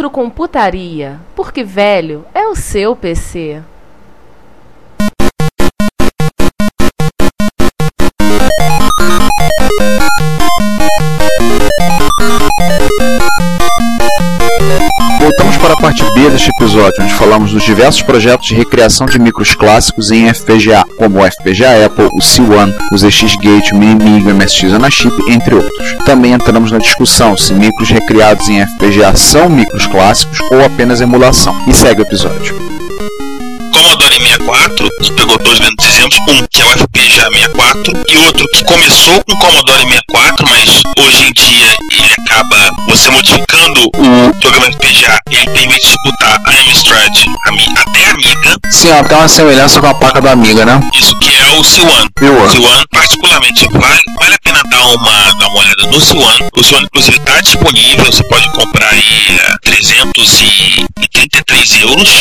Retrocomputaria, porque velho é o seu PC. Deste episódio, onde falamos dos diversos projetos de recriação de micros clássicos em FPGA, como o FPGA Apple, o C1, o ZX-Gate, o Mini o MSX Anachip, entre outros. Também entramos na discussão se micros recriados em FPGA são micros clássicos ou apenas emulação. E segue o episódio. Commodore 64, que pegou dois grandes exemplos, um que é o FPGA 64 e outro que começou com o Commodore 64, mas hoje em dia acaba você modificando o programa FPGA, ele permite disputar a Amstrad a até a Amiga, Sim, tem uma semelhança com a placa da Amiga, né? isso que é o C1. C1. O C1, particularmente, vale, vale a pena dar uma, dar uma olhada no C1. O C1, inclusive, está disponível, você pode comprar aí a 333 euros.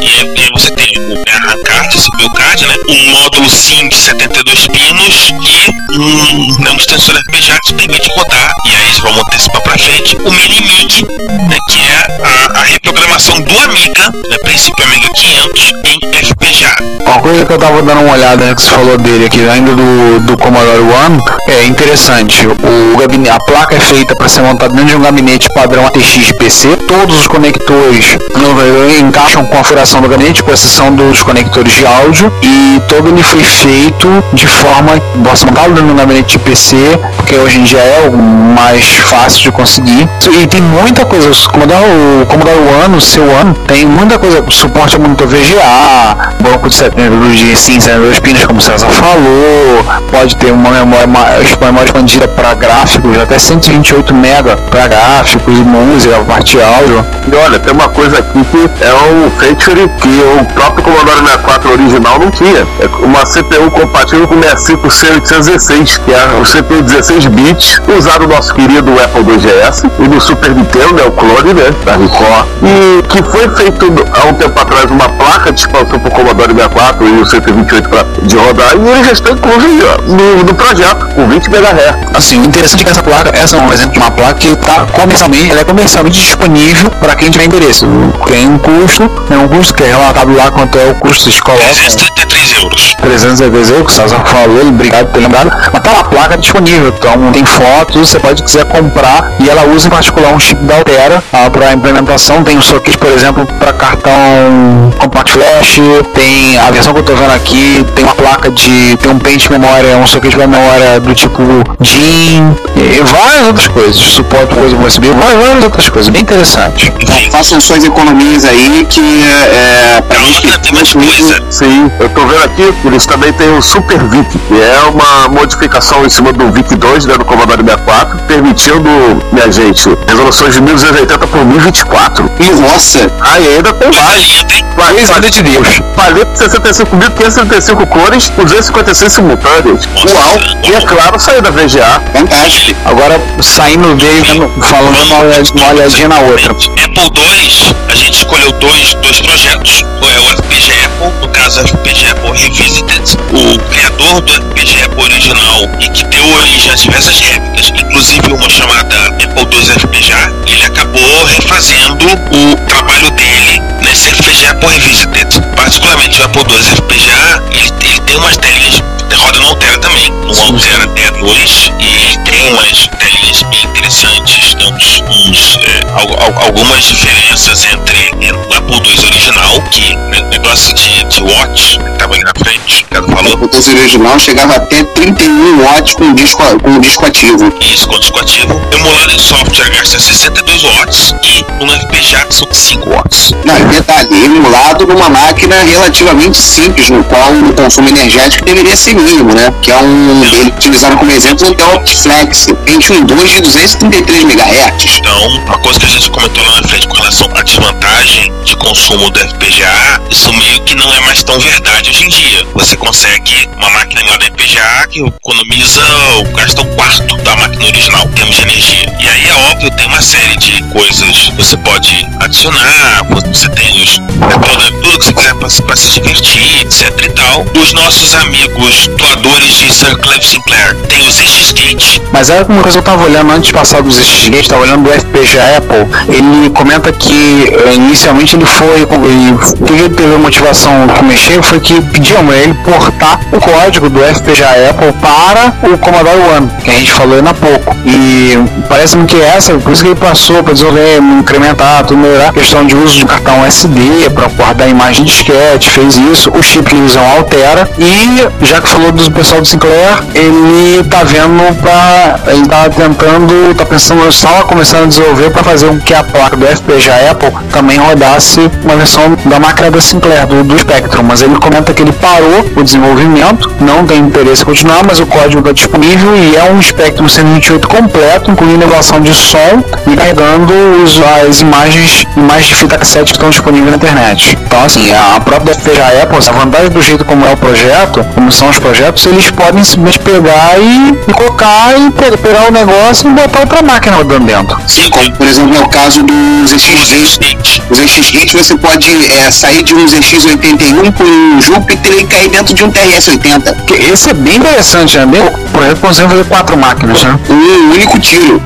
E aí você tem o Card, CPU Card, né? Um módulo SIM de 72 pinos e um, um extensor FPGA que te permite rodar. E aí eles vão antecipar pra frente o Mini MIG, né, que é a, a reprogramação do Amiga, né, princípio Amiga 500, em FPGA. Uma coisa que eu tava dando uma olhada né, que você falou dele aqui, ainda do, do Commodore One, é interessante. O gabinete, a placa é feita para ser montada dentro de um gabinete padrão ATX PC. Todos os conectores encaixam com a furação do gabinete, com exceção dos conectores de áudio. E todo ele foi feito de forma possa montá-lo dentro de um gabinete de PC, porque hoje em dia é o mais fácil de conseguir. E tem muita coisa. O Commodore, o Commodore One, o seu One, tem muita coisa. Suporte a monitor VGA, banco de 72 de sim, 72 pinos, como o César falou. Pode ter uma memória, ma- uma memória expandida para gráficos, até 128 MB para gráficos música, parte áudio. E olha, tem uma coisa aqui que é um feature que o próprio Commodore 64 original não tinha. É uma CPU compatível com o 65C816, que é o CPU 16 bits, usado no nosso querido Apple IIgs e no Super Nintendo, né, o clone, né, da Record, e que foi feito há um tempo atrás uma placa de expansão para o Commodore 64 e o 128 pra, de rodar, e ele já está incluso ó, no, no projeto, com 20 MHz. Assim, o interessante é que essa placa, essa é um exemplo de uma placa que está comercialmente, ela é comercialmente disponível para quem tiver interesse. Tem um custo, tem um custo que é relatado lá quanto é o custo que se coloca. 333 euros. 300 EVZ, o que o César falou, obrigado por ter lembrado, mas tá lá a placa disponível, então tem fotos, você pode quiser comprar e ela usa em particular um chip da Altera para implementação, tem um socket, por exemplo, para cartão compact flash, tem a versão que eu tô vendo aqui, tem uma placa de, tem um pente memória, um socket de memória do tipo DIN e várias outras coisas, suporte coisa USB, várias, várias outras coisas, bem interessante. Façam suas economias aí que é, pra gente calma, tem mais coisa. Sim, eu tô vendo aqui, eles também tem o Super VIC, que é uma modificação em cima do VIC 2, né, do Commodore 64, permitindo, minha gente, resoluções de 1280 por 1024. E, nossa, e ainda tem mais. Paleta de Deus. Paleta de 65.535 cores, 256 simultâneas. Nossa, Uau! E é claro, sair da VGA. fantástico. Agora, saindo dele, falando uma olhadinha, uma olhadinha na outra. Apple II, a gente escolheu dois, dois projetos. É o FPG Apple, no caso o FPG Apple Revisited, o criador do FPG Apple original e que deu origem a diversas réplicas, inclusive uma chamada Apple II FPGA, ele acabou refazendo o trabalho dele nesse FPG Apple Revisited. Particularmente o Apple II FPGA, ele, ele tem umas telinhas roda no Altera também, no Altera T2 e tem umas telinhas bem interessantes, tem uns, é, al- algumas diferenças entre o Apple II original, que né, negócio de, de watch, que tava ali na frente, que ela falou, O doce original chegava até 31 watts com disco, com disco ativo. isso com disco ativo, emulado em software gasta 62 watts e no FPGA são 5 watts. Não, e detalhe, emulado numa máquina relativamente simples, no qual o consumo energético deveria ser mínimo, né? Que é um. Eles utilizaram como exemplo o Dell Optiflex, Pentium 2 de 233 MHz. Então, uma coisa que a gente comentou lá na frente com relação à desvantagem de consumo do FPGA, isso meio que não é mais tão verdade hoje em dia. Você consegue uma máquina lá da FPGA que economiza, gasta um quarto da máquina original em termos de energia. E aí é óbvio, tem uma série de coisas que você pode adicionar, você tem os, é tudo, tudo que você quiser para se divertir, etc e tal. Os nossos amigos doadores de Sir Clive Sinclair tem os ZX-Gate, Mas era uma coisa que eu tava olhando antes de passar dos X-Gates, tava olhando do FPGA Apple. Ele comenta que eh, inicialmente ele foi. E o que ele teve a motivação de mexer foi que pediam ele portar o código do FPGA Apple para o Commodore One, que a gente falou ainda há pouco. E parece-me que essa, por isso que ele passou para desenvolver, incrementar, tudo melhorar a questão de uso de cartão SD para guardar imagem de disquete, fez isso. O chip que eles usam altera. E já que falou do pessoal do Sinclair, ele tá vendo pra. Ele tá tentando, tá pensando, estava começando a desenvolver para fazer com que a placa do FPGA Apple também rodasse uma versão da máquina da Sinclair, do, do Spectrum. Mas ele comenta que ele parou o desenvolvimento, não tem interesse em continuar, mas o código está disponível e é um Spectrum 128 completo, incluindo elevação de som e carregando os- as imagens, imagens de fita cassete que estão disponíveis na internet. Então, assim, a própria FPGA Apple, a vantagem do jeito como é o projeto, como são os projetos, eles podem simplesmente pegar e, e colocar e pe- pegar o negócio e botar outra máquina rodando dentro. Sim, como por exemplo é o caso ZX-Gate. ZX-Gate. Os ZX-Gate você pode é, sair de um ZX81 com um Jupiter e cair dentro de um TRS-80. Que Esse é bem interessante, né? Bem, o projeto consegue fazer quatro máquinas, né? Um único tiro.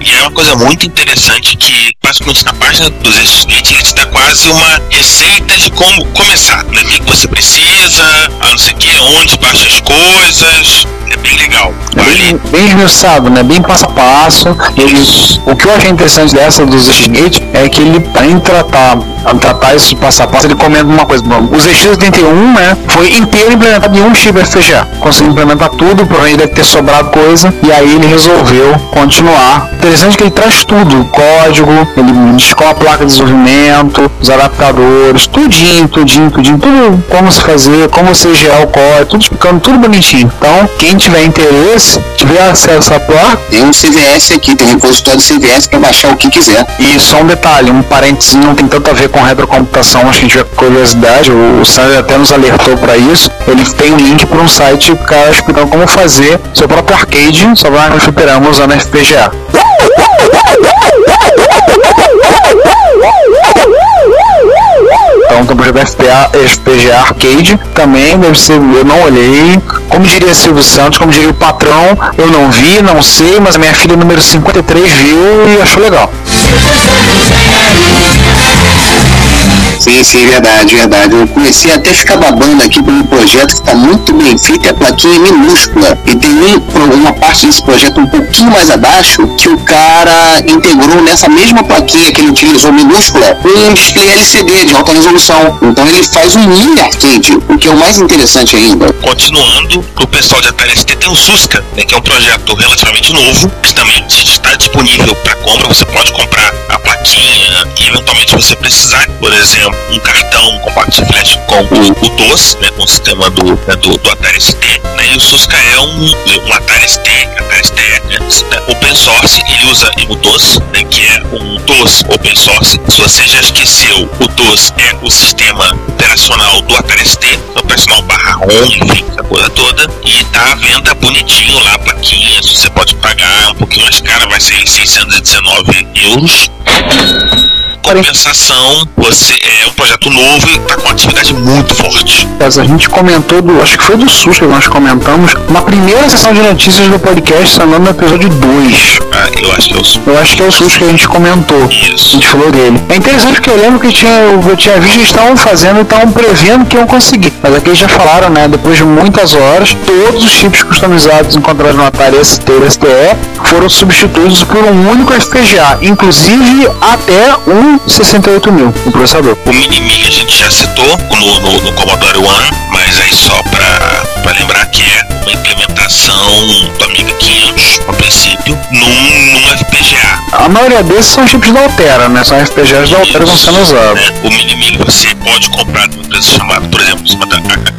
E é uma coisa muito interessante que, basicamente, na página do ZX-Gate, ele te dá quase uma receita de como começar, né? O que que você precisa, a não sei o que, onde baixa as coisas. É bem legal. Bem, bem esmiuçado, né? Bem passo a passo. Eles, o que eu achei interessante dessa do ZX-Gate é que ele, em tratar, tratar isso passo a passo, ele comenta uma coisa. Bom, o ZX81, né, foi inteiro implementado em um chip FPGA. Conseguiu implementar tudo, provavelmente deve ter sobrado coisa, e aí ele resolveu continuar. Interessante que ele traz tudo, o código, ele descola a placa de desenvolvimento, os adaptadores, tudinho, tudinho, tudinho, tudo como se fazer, como você gerar o código, tudo explicando tudo bonitinho. Então, quem tiver interesse, tiver acesso à placa, Tem um CVS aqui, tem repositório CVS para baixar o que quiser. e só um detalhe, um parênteses não tem tanto a ver com retrocomputação, acho que a gente tiver curiosidade, o Sandro até nos alertou para isso. Ele tem um link para um site o cara explicando como fazer seu próprio arcade, só vai no fliperama usando FPGA. Então, tem o projeto FPA, FPGA Arcade, também deve ser, eu não olhei. Como diria Silvio Santos, como diria o patrão, eu não vi, não sei, mas a minha filha número 53 viu e achou legal. Sim, sim, verdade, verdade. Eu comecei até a ficar babando aqui por um projeto que está muito bem feito, a plaquinha é minúscula. E tem um, uma parte desse projeto um pouquinho mais abaixo que o cara integrou nessa mesma plaquinha que ele utilizou minúscula um display LCD de alta resolução. Então ele faz um mini arcade, o que é o mais interessante ainda. Continuando, o pessoal de Atari ST tem o Susca, né, que é um projeto relativamente novo, que também está disponível para compra. Você pode comprar a plaquinha e eventualmente você precisar, por exemplo, um cartão flash com o, o DOS, né, com o sistema do, né, do, do Atari ST. Né, e o Susca é um, um Atari ST, Atari ST né, open source, ele usa o né, que é um DOS open source. Se você já esqueceu, o DOS é o sistema operacional do Atari ST, operacional barra ROM, enfim, essa coisa toda. E tá à venda bonitinho lá, plaquinha, se você pode pagar, um pouquinho mais cara, vai ser 619 euros. Compensação, você é um projeto novo e tá com atividade muito forte. A gente comentou do, acho que foi do SUS que nós comentamos, na primeira sessão de notícias do podcast, falando no episódio 2. Ah, Eu acho que é o SUS. Eu acho que é o SUS que a gente comentou. A Isso. gente falou dele. É interessante porque eu lembro que tinha, eu tinha visto que eles estavam fazendo e estavam prevendo que iam conseguir. Mas aqui eles já falaram, né? Depois de muitas horas, todos os chips customizados encontrados no Atari ST e STE foram substituídos por um único FPGA, inclusive até um 68 mil, o processador. O Minimig a gente já citou no, no, Commodore One, mas aí só pra, pra lembrar que é uma implementação do Amiga 500, a princípio, num, num FPGA. A maioria desses são chips da Altera, né? São FPGAs da Altera que estão sendo usados. né? O Minimig você pode comprar de uma empresa chamada, por exemplo, chamada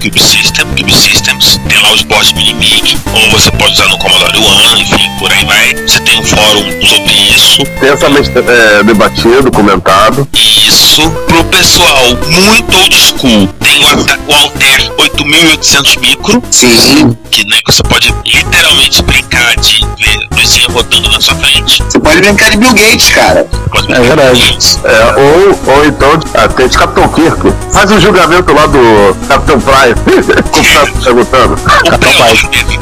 Cube System, Cube Systems, tem lá os bots Minimig, ou você pode usar no Commodore One, enfim, por aí vai. Você tem um fórum sobre isso. Intensamente é, debatido, comentado. Isso pro pessoal muito old school. Tem o, o Alter 8800 micro, Sim. Que né, você pode literalmente brincar de ver luzinha rodando na sua frente. Você pode brincar de Bill Gates, cara. Pode É verdade. É, ou, ou então até de Capitão Kirk. Faz um julgamento lá do Capitão Prime. Como tá perguntando. O Capitão teve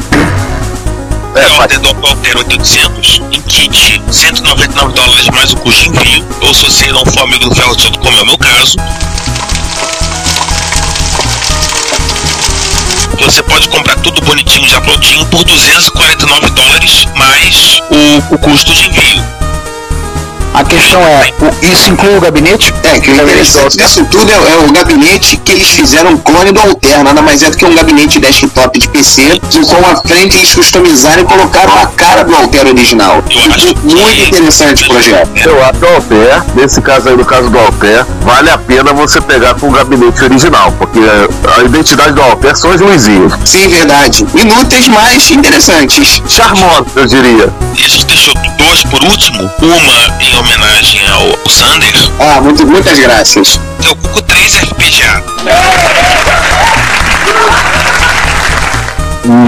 É, o faz. Alter do Alter 800 em kit, 199 dólares mais o custo de envio. Ou se você não for amigo do Ferro Todo, como é o meu caso, você pode comprar tudo bonitinho, já prontinho, por 249 dólares mais o, o custo de envio. A questão é, isso inclui o gabinete? É, que o interessante disso tudo é, é o gabinete que eles fizeram um clone do Alter, nada mais é do que um gabinete desktop de PC, que com a frente eles customizaram e colocaram a cara do Alter original. Muito interessante o projeto. Eu acho que o Alter, nesse caso aí, no caso do Alter, vale a pena você pegar com o gabinete original, porque a identidade do Alter são as luzinhas. Sim, verdade. Inúteis, mas interessantes. Charmosos, eu diria. E a gente deixou duas por último, uma em homenagem ao Sander, Ah, muito, muitas graças. é o Cuco 3 FPGA.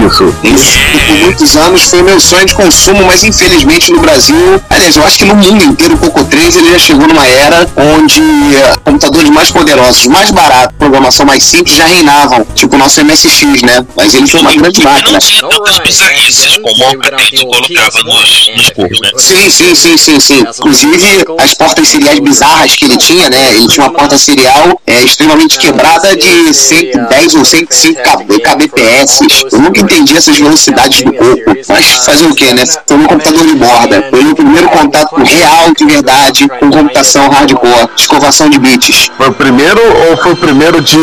Isso. Isso, que por muitos anos foi meu sonho de consumo, mas infelizmente no Brasil, aliás, eu acho que no mundo inteiro o Coco 3 ele já chegou numa era onde eh, computadores mais poderosos, mais baratos, programação mais simples já reinavam, tipo o nosso MSX, né? Mas ele foi uma grande máquina. não tinha tantas bizarrices como a Patente colocava nos, nos cursos, né? Sim, sim, sim, sim, sim. Inclusive, as portas seriais bizarras que ele tinha, né? Ele tinha uma porta serial é, extremamente quebrada de 110 ou 105 kb- kbps. Eu nunca entendi essas velocidades do corpo. Mas fazer o que, né? Foi um computador de borda. Foi o meu primeiro contato real, de verdade, com computação hardcore, escovação de bits. Foi o primeiro ou foi o primeiro de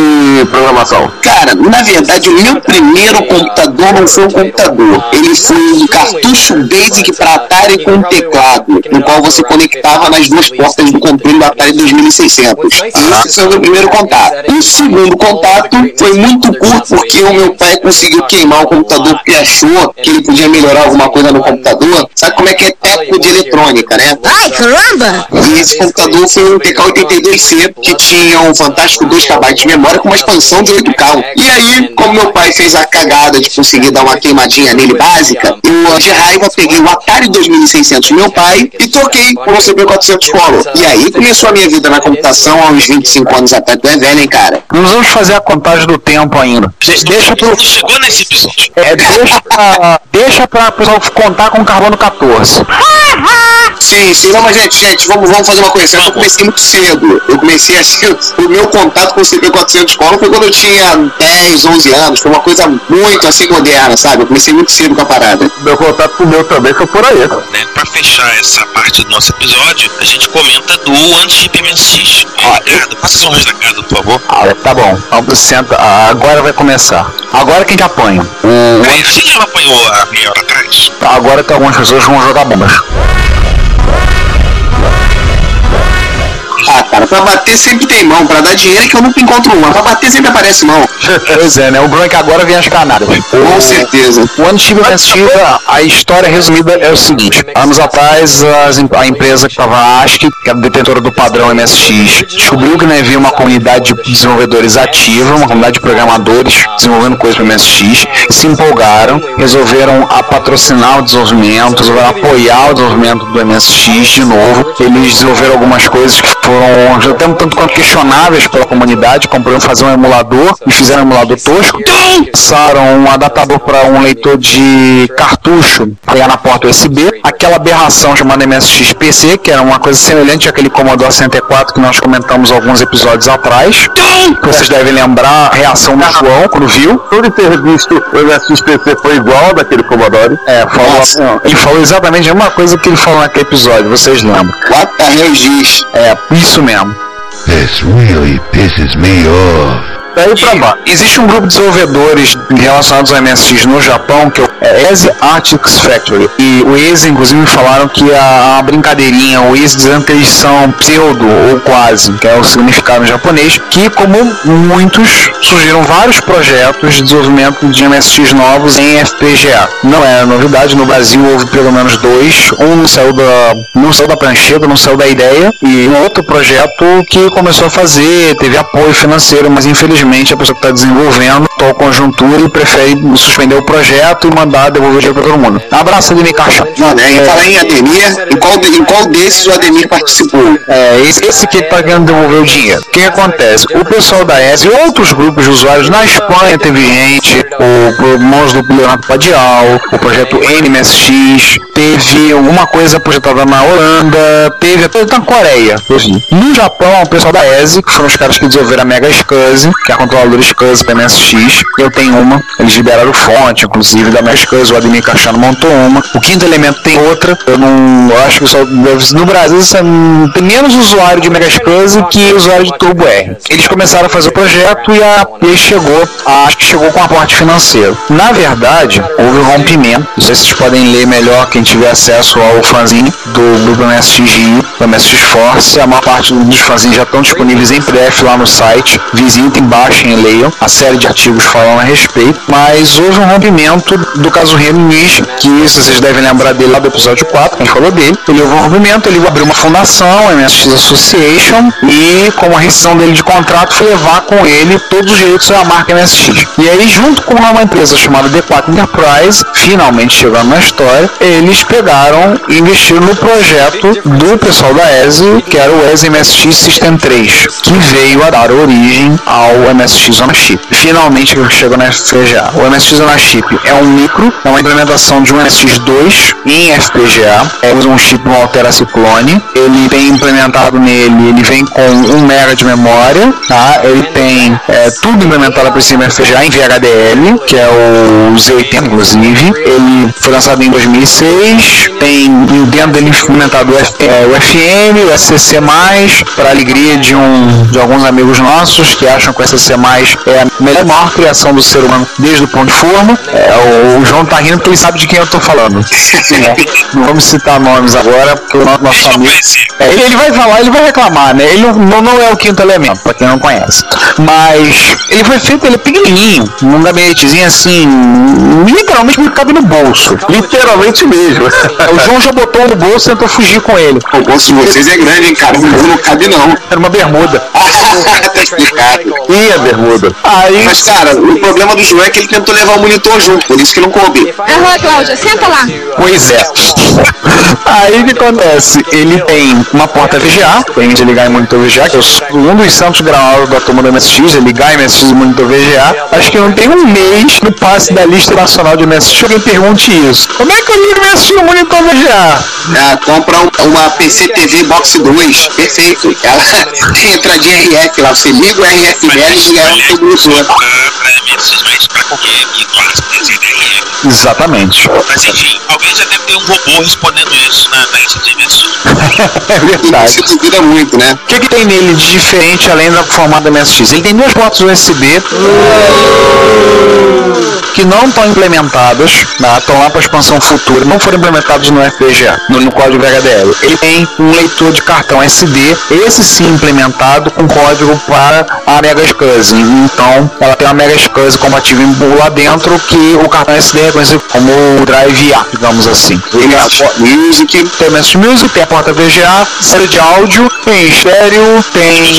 programação? Cara, na verdade, o meu primeiro computador não foi um computador. Ele foi um cartucho basic para Atari com um teclado, no qual você conectava nas duas portas do controle do Atari 2600. Esse foi o meu primeiro contato. O segundo contato foi muito curto porque o meu pai conseguiu queimar o computador porque achou que ele podia melhorar alguma coisa no computador. Sabe como é que é teco de eletrônica, né? Ai, caramba! E esse computador foi um TK82C que tinha um fantástico 2 KB de memória com uma expansão de 8K. E aí, como meu pai fez a cagada de conseguir dar uma queimadinha nele básica, eu de raiva peguei o Atari 2600 do meu pai e troquei por um CP400 Color. E aí começou a minha vida na computação há uns 25 anos atrás. Tu é velho, hein, cara? Nós vamos fazer a contagem do tempo ainda. De- deixa pro. Chegou nesse episódio. É, deixa pra, deixa pra pessoal contar com o carbono 14. Sim, sim, não, mas gente, gente, vamos, vamos fazer uma coisa. Eu comecei muito cedo. Eu comecei assim, o meu contato com o CP400 Color foi quando eu tinha 10, 11 anos. Foi uma coisa muito assim moderna, sabe? Eu comecei muito cedo com a parada. Meu contato com o meu também foi por aí. Né? Pra fechar essa parte do nosso episódio, a gente comenta do Anti-Chip MSX. Ricardo, faça as honras da casa, por favor. Ah, tá bom. Senta. Ah, Agora vai começar. Agora quem que apanha? O, apanhou a meia hora atrás. agora tem algumas pessoas que vão jogar bombas. Ah, cara, pra bater sempre tem mão. Pra dar dinheiro é que eu nunca encontro uma. Pra bater sempre aparece mão. Pois é, né? O que agora vem as canadas. Com certeza. O ano Chip MSX, a história resumida é o seguinte: anos atrás, a empresa que estava a ASCII, que era detentora do padrão MSX, descobriu que não havia uma comunidade de desenvolvedores ativa, uma comunidade de programadores desenvolvendo coisas para MSX, se empolgaram, resolveram a patrocinar o desenvolvimento, resolveram apoiar o desenvolvimento do MSX de novo. Eles desenvolveram algumas coisas que foram já tem um tanto quanto questionáveis pela comunidade, como por exemplo fazer um emulador e fizeram um emulador tosco. Lançaram um adaptador para um leitor de cartucho pegar na porta USB, aquela aberração chamada MSX PC, que era uma coisa semelhante àquele Commodore 64 que nós comentamos alguns episódios atrás. Que vocês devem lembrar a reação do João quando viu. Tudo ter visto o MSX PC foi igual daquele Commodore. É, falou, ele falou exatamente a mesma coisa que ele falou naquele episódio, vocês lembram? What the hell is? É, isso mesmo. This really pisses me off. Daí pra baixo. Existe um grupo de desenvolvedores relacionados ao MSX no Japão, que é o EZE Artix Factory. E o EZE, inclusive, me falaram que a, a brincadeirinha, o EZE dizendo que eles são pseudo ou quase, que é o significado em japonês, que como muitos, surgiram vários projetos de desenvolvimento de MSX novos em FPGA. Não é novidade, no Brasil houve pelo menos dois. Um não saiu da, não saiu da prancheta, não saiu da ideia, e um outro projeto que começou a fazer, teve apoio financeiro, mas infelizmente a pessoa que está desenvolvendo tal conjuntura e prefere suspender o projeto e mandar devolver o dinheiro para todo mundo. Abraço, Ademir Caixão. Não, né? Em falar em Ademir, em qual, em qual desses o Ademir participou? É, esse, esse que está querendo devolver o dinheiro. O que, que acontece? O pessoal da ESE e outros grupos de usuários na Espanha teve gente, o, o Mãos do Leonardo Padial, o projeto NMSX, teve alguma coisa projetada na Holanda, teve até na Coreia. No Japão, o pessoal da ESE, que foram os caras que desenvolveram a Mega SCSI, que é a controladora SCSI para MSX, eu tenho uma, eles liberaram fonte, inclusive, da Mega SCSI, o Ademir Cachano montou uma, o Quinto Elemento tem outra, eu não eu acho que só no Brasil tem menos usuário de Mega SCSI que usuário de Turbo R. Eles começaram a fazer o projeto e a e chegou, a- acho que chegou com aporte financeiro. Na verdade, houve um rompimento, não sei se vocês podem ler melhor quem tiver acesso ao fanzine do grupo MSX Do MSX Force, a maior parte dos fanzines já estão disponíveis em PDF lá no site, visitem, baixem e leiam, a série de artigos falam a respeito, mas houve um rompimento do caso Remy Nish, que vocês devem lembrar dele lá do episódio 4, quem falou dele, ele houve um rompimento, ele abriu uma fundação, a MSX Association, e como a rescisão dele de contrato foi levar com ele todos os direitos da marca MSX. E aí, junto com uma empresa chamada D4 Enterprise, finalmente chegando na história, eles pegaram e investiram no projeto do pessoal da ESE, que era o ESE MSX System 3, que veio a dar origem ao MSX on a Chip. Finalmente chegou na FPGA. O MSX on a Chip é um micro, é uma implementação de um MSX 2 em FPGA, é, um chip no Altera Ciclone, ele tem implementado nele, ele vem com 1 MB de memória, tá? ele tem é, tudo implementado por cima FPGA em VHDL, que é o Z80 inclusive, ele foi lançado em 2006, tem dentro dele implementado o, F, é, o FM, o SCC+, para alegria de, um, de alguns amigos nossos que acham que o SCC+, é a melhor maior criação do ser humano desde o pão de forma. É, o, o João tá rindo porque ele sabe de quem eu tô falando. É, não vamos citar nomes agora, porque o nosso, amigo... É, ele, vai falar, ele vai reclamar, né? Ele não, não é o quinto elemento, pra quem não conhece. Mas ele foi feito, ele é pequenininho, num gabinetezinho assim, literalmente me cabe no bolso. Literalmente mesmo. O João já botou no bolso e tentou fugir com ele. O bolso de vocês é grande, hein, cara? O meu não cabe, não. Era uma bermuda. tá explicado. E a bermuda? Aí, Mas, cara, o problema do João é que ele tentou levar o monitor junto, por isso que não coube. Aham, Cláudia, senta lá. Pois é. Aí o que acontece? Ele tem uma porta VGA, permite ligar em monitor VGA, que é o- um dos santos graus da turma do MSX, é ligar em MSX e monitor VGA. Acho que não tem um mês no passe da lista nacional de MSX que alguém pergunte isso. Como é que eu ligo MSX no monitor VGA? Ah, compra um- uma PC TV Box 2, perfeito. Ela tem entradinha RF lá, você liga o RF dela e liga ela no CDR. Exatamente. Mas enfim, alguém já deve ter um robô respondendo isso na, na. É verdade. você duvida muito, né? O que, que tem nele de diferente além do formato MSX? Ele tem duas portas USB que não estão implementadas, tá? estão lá para expansão futura, não foram implementados no FPGA, no, no código VHDL. Ele tem um leitor de cartão SD, esse sim implementado com código para a Mega SCSI. Então, ela tem uma Mega SCSI compatível lá dentro que o cartão SD é conhecido como Drive A, digamos assim. Ele é a Music, Tem o Music, tem a porta VGA, série de áudio, tem estéreo, tem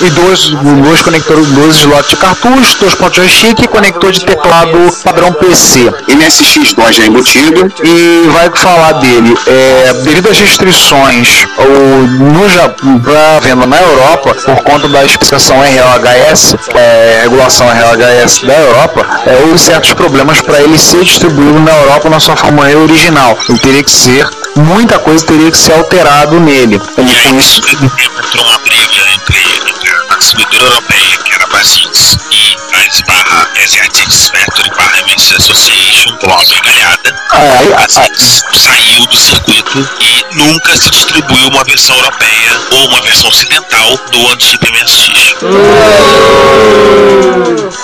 e dois, dois conectores, dois slots de cartucho, dois pontos joystick e conector de teclado padrão PC. MSX DOS já embutido. E vai falar dele, é, é, devido às restrições ou no Japão, pra venda na Europa, por conta da especificação RLHS, é, regulação RLHS da Europa, é, houve certos problemas para ele ser distribuído na Europa na sua forma original. Ele teria que ser, muita coisa teria que ser alterado nele. Ele, com isso, entrou uma briga entre, a distribuidora europeia, que era Basins, e a barra Asiatics Factory barra Men's Association, com uma brigalhada. Aí, A a- Basins saiu do circuito e nunca se distribuiu uma versão europeia ou uma versão ocidental do anti-chip MSX.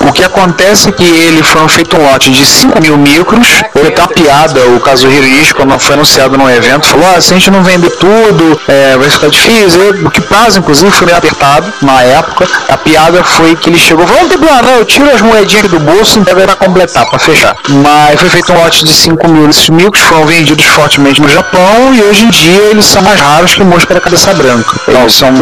O que acontece é que ele foi feito um lote de 5 mil micros. Foi até uma piada, o caso Hiroishi, quando foi anunciado no evento, falou: ah, se a gente não vender tudo, é, vai ficar difícil. E O que prazo, inclusive, foi meio apertado na época. A piada foi que ele chegou: vamos ter plano, não, eu tiro as moedinhas do bolso e entrega pra completar, pra fechar. Mas foi feito um lote de 5 mil desses micros, foram vendidos fortemente no Japão e hoje em dia eles são mais raros que mosca da cabeça branca. Eles são.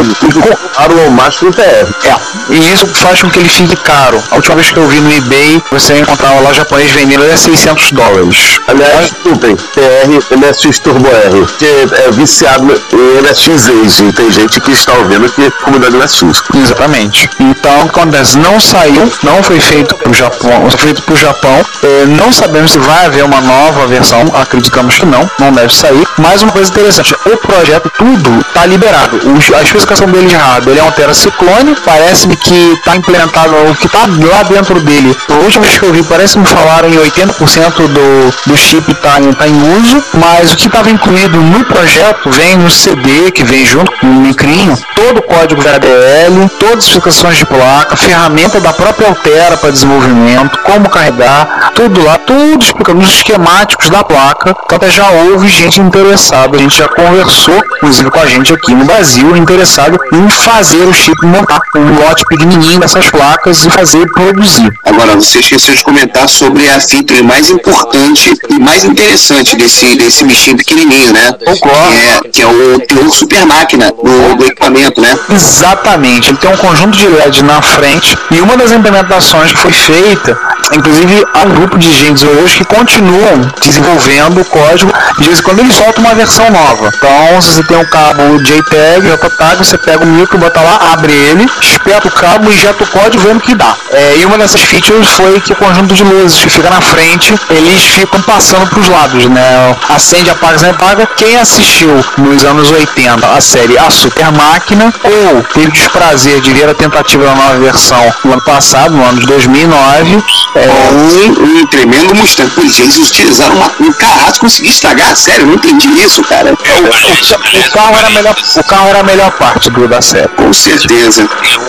Claro, o máximo TR. É, e isso faz com que ele fique caro. A última vez que eu vi no eBay, você encontrava lá japonês vendendo ele a 600 dólares. Aliás, desculpem, TR, MSX Turbo R, que é viciado em MSX Age, tem gente que está ouvindo que é comunidade MSX. Exatamente. Então, que acontece? Não saiu, não foi feito pro Japão, foi feito pro Japão. Eh, não sabemos se vai haver uma nova versão, acreditamos que não, não deve sair. Mas uma coisa interessante, o projeto, tudo tá liberado. O- a especificação dele de hardware, ele é um Tera Ciclone, parece-me que tá implementado, o que tá lá dentro dele. A última vez que eu vi, parece me falaram em 80% do, do chip tá em, tá em uso, mas o que estava incluído no projeto vem no CD, que vem junto com o micrinho, todo o código VHDL, todas as explicações de placa, ferramenta da própria Altera para desenvolvimento, como carregar, tudo lá, tudo explicando os esquemáticos da placa. Então até já houve gente interessada, a gente já conversou, inclusive com a gente aqui no Brasil, interessado em fazer o chip montar um lote pequenininho dessas placas e fazer produzir. Agora, você esqueceu de comentar sobre a feature mais importante e mais interessante desse, desse bichinho pequenininho, né? Concordo. Que é, que é o teor super máquina do, do equipamento, né? Exatamente, ele tem um conjunto de LED na frente e uma das implementações que foi feita, inclusive há um grupo de gente hoje que continuam desenvolvendo o código de vez em quando eles soltam uma versão nova. Então, se você tem um cabo JPEG, JPEG, você pega o micro, bota lá, abre ele, espeta o cabo, injeta o código vendo o que dá. É, e uma dessas features foi que o conjunto de luzes que fica na frente, eles ficam passando para os lados, né? Acende, apaga, acende, apaga. Quem assistiu nos anos 80 a série A Super Máquina ou teve o desprazer de ver a tentativa da nova versão no ano passado, no ano de 2009, é, Um, um tremendo Mustang. Pois eles utilizaram uma, um carrasco e conseguiram estragar. Sério, não entendi isso, cara. Eu, aliás, aliás, o carro era a melhor, o carro era a melhor parte do, da série. Com certeza. Eu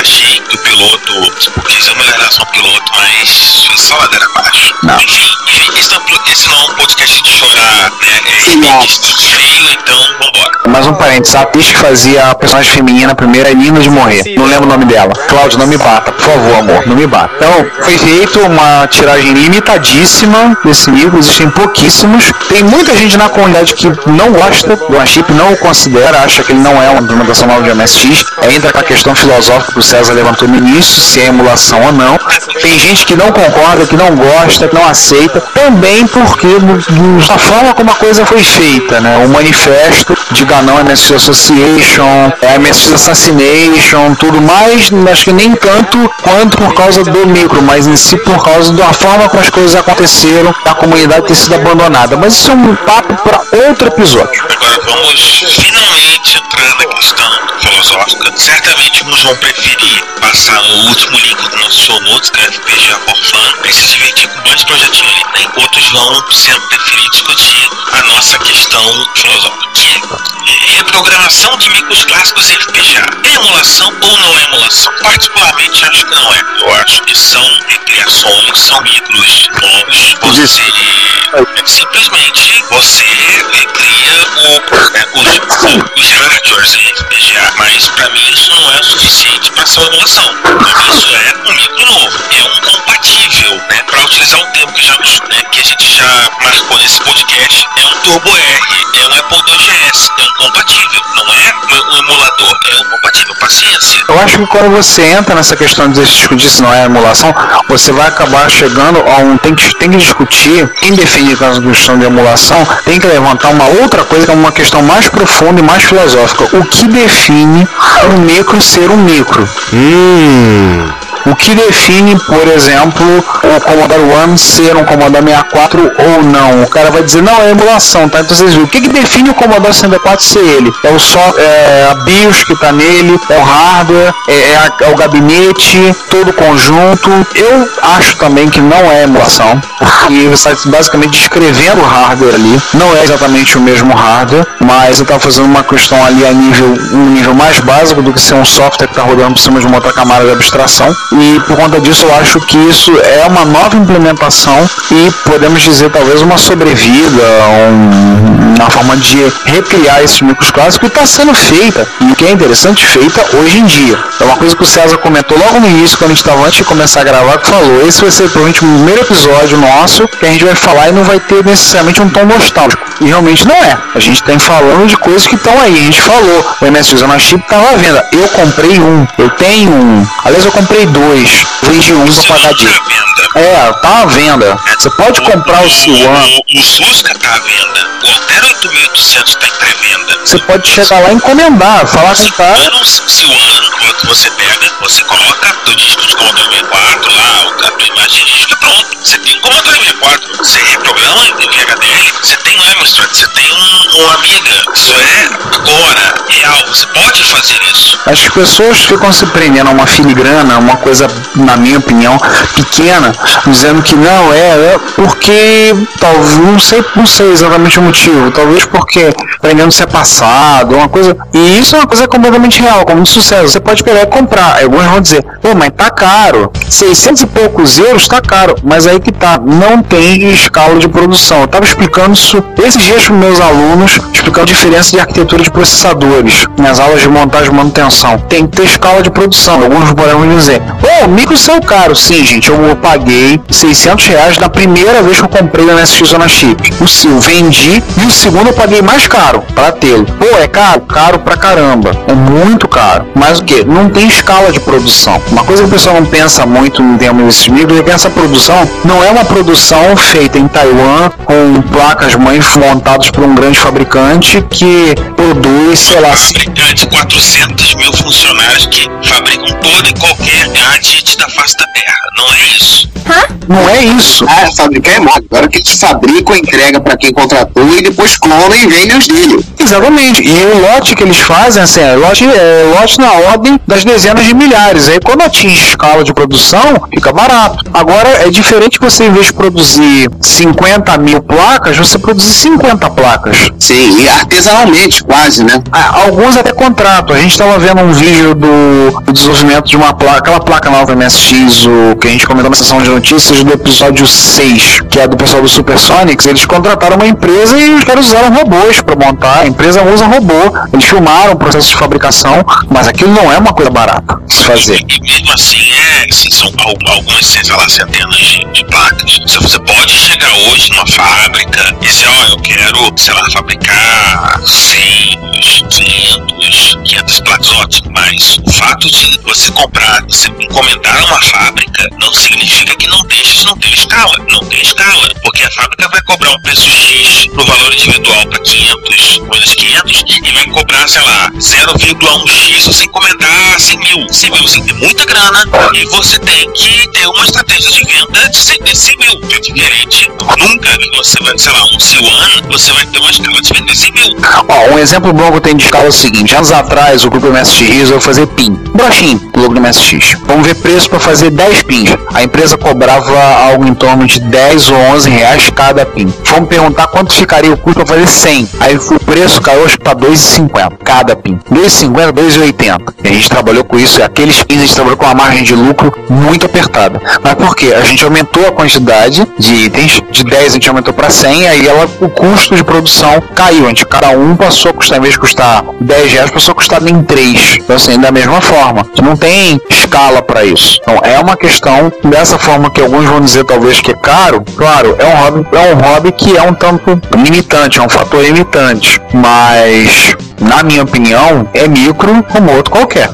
achei que o piloto, tipo, quis uma relação piloto, mas só ladeira abaixo. Não. Enfim, enfim esse, não, esse não é um podcast de chorar, né? É Sim, feio, então vambora. Mais um parênteses, a atriz que fazia a personagem feminina primeira é linda de morrer. Não lembro o nome dela. Cláudio, não me bata, por favor, amor, não me bata. Então, foi feito uma tiragem limitadíssima desse livro, existem pouquíssimos. Tem muita gente na comunidade que não gosta do chip, não o considera, acha que ele não é uma implementação nova de MSX. É, entra com a questão filosófica que o César levantou no início, se é emulação ou não. Tem gente que não concorda, que não gosta, que não aceita, também porque da forma como a coisa foi feita, né? O manifesto de não MSX Association, é, MSX Assassination, tudo mais, acho que nem tanto quanto por causa do micro, mas em si por causa da forma como as coisas aconteceram, da comunidade ter sido abandonada. Mas isso é um papo para outro episódio. Agora vamos finalmente entrar na questão filosófica. Certamente uns vão preferir passar no último link do nosso show notes, que é FPGA for Fun, e se divertir com dois projetinhos ali. Né? Outros vão sempre preferir discutir a nossa questão filosófica, que é reprogramação de micros clássicos em FPGA. É emulação ou não é emulação? Particularmente acho que não é. Eu acho que são recriações, são micros novos. Você é, simplesmente você recria o, né, os, os hardwares em FPGA, mas pra suficiente para ser utilizar um termo que, já, né, que a gente já marcou nesse podcast, é um Turbo R, é um Apple II BGS, é um compatível, não é um emulador, é um compatível, paciência. Eu acho que quando você entra nessa questão de discutir se não é emulação, você vai acabar chegando a um. Tem que, tem que discutir, quem defende a questão de emulação, tem que levantar uma outra coisa que é uma questão mais profunda e mais filosófica. O que define um micro ser um micro? Hum. O que define, por exemplo, o Commodore One ser um Commodore 64 ou não? O cara vai dizer, não, é emulação, tá? Então vocês viram, o que, que define o Commodore 64 ser ele? É o só, é a BIOS que tá nele, é o hardware, é, é a- é o gabinete, todo o conjunto. Eu acho também que não é emulação, porque você está basicamente descrevendo o hardware ali. Não é exatamente o mesmo hardware, mas você está fazendo uma questão ali a nível, um nível mais básico do que ser um software que está rodando por cima de uma outra camada de abstração. E por conta disso eu acho que isso é uma nova implementação e podemos dizer talvez uma sobrevida, um- uma forma de recriar esses micros clássicos e está sendo feita. E o que é interessante, feita hoje em dia. É uma coisa que o César comentou logo no início, quando a gente estava antes de começar a gravar, que falou, esse vai ser provavelmente o primeiro episódio nosso que a gente vai falar e não vai ter necessariamente um tom nostálgico. E realmente não é. A gente tem falando de coisas que estão aí. A gente falou, o MSX Zona Chip estava à venda. Eu comprei um, eu tenho um. Aliás, eu comprei dois. Vendi um pra pagar tá de. à venda. É, tá à venda. Você pode comprar o C1, O, o Fusca tá à venda. O Altero 8800 tá em pré-venda. você pode chegar lá e encomendar, falar com o cara. Ano, se o ano que você pega, você coloca o disco de Commodore 64 lá, a tua imagem de disco e pronto. Você tem um Commodore 64, você reprograma em VHDL, você tem um Amstrad, você tem um, um Amiga. Isso é agora, real, você pode fazer isso. As pessoas ficam se prendendo a uma filigrana, uma coisa, na minha opinião, pequena, dizendo que não é, é porque talvez não sei, não sei exatamente o motivo, talvez porque prendendo se é passado, uma coisa. E isso é uma coisa completamente real, como disse o César, você pode pegar e comprar. Aí Alguns vão dizer, pô, mas tá caro. 600 e poucos euros tá caro, mas aí que tá, não tem escala de produção. Eu tava explicando isso esses dias para meus alunos, explicando a diferença de arquitetura de processadores nas aulas de montagem e manutenção. Tem que ter escala de produção. Alguns podem dizer, ô, micro são caro. Sim, gente, eu paguei 600 reais na primeira vez que eu comprei o MSX Zona Chip. O seu vendi e o segundo eu paguei mais caro para tê-lo. Pô, é caro? Caro pra caramba. É muito caro. Mas o que? Não tem escala de produção. Uma coisa que o pessoal não pensa muito em termos desses micros é que essa produção não é uma produção feita em Taiwan com placas mães montadas por um grande fabricante que produz, sei lá, Fabricante, 400 mil funcionários que fabricam todo e qualquer gadget da face da Terra. Não é isso. Não é isso. Ah, fabricar é moda. Agora que eles fabricam, entrega pra quem contratou e depois clona e vende os dele. Exatamente. E o lote que eles fazem, assim, é lote, é lote na ordem das dezenas de milhares. Aí quando atinge escala de produção, fica barato. Agora é diferente você, em vez de produzir 50 mil placas, você produzir 50 placas. Sim, e artesanalmente, quase, né? Ah, Alguns até contrato. A gente estava vendo um vídeo do, do desenvolvimento de uma placa, aquela placa nova MSX, o que a gente comentou na sessão de notícias do episódio 6, que é do pessoal do Supersonics. Eles contrataram uma empresa e os caras usaram robôs para montar. A empresa usa robô. Eles filmaram o processo de fabricação, mas aquilo não é uma coisa barata de se fazer. E mesmo assim, é, assim, são al- algumas, sei lá, centenas de, de placas. Se você pode chegar hoje numa fábrica e dizer, ó, eu quero, sei lá, fabricar 100, 200, 500 placas, ótimo. Mas o fato de você comprar, você encomendar uma fábrica, não significa que não deixe, não tem escala. Não tem escala. Porque a fábrica vai cobrar um preço X no valor individual para 500, coisas 500, e vai cobrar, sei lá, 0,1x se você encomendar 100 mil. 100 mil você tem muita grana e você tem que ter uma estratégia de venda de 100, de 100 mil. Que é diferente. Nunca você vai, sei lá, um C1, você vai ter uma escala de vender 100 mil. Ó, um exemplo bom que eu tenho de escala é o seguinte: anos atrás, o grupo MSX resolveu fazer PIN, broxinho, do logo do MSX. Vamos ver preço para fazer 10 pins. A empresa cobrava algo em torno de 10 ou 11 reais cada pin. Vamos perguntar quanto ficaria o custo para fazer 100. Aí o preço caiu para 2,50 cada pin. 2,50, 2,80. E a gente trabalhou com isso, aqueles pins a gente trabalhou com uma margem de lucro muito apertada. Mas por quê? A gente aumentou a quantidade de itens de 10 a gente aumentou para 100, aí ela, o custo de produção caiu. A gente, cada um passou a custar, em vez de custar 10 reais, passou a custar em 3. Então, assim, da mesma forma. Não tem escala para isso. Então, é uma questão dessa forma que alguns vão dizer talvez que é caro. Claro, é um hobby, é um hobby que é um tanto limitante, é um fator limitante. Mas na minha opinião, é micro como outro qualquer.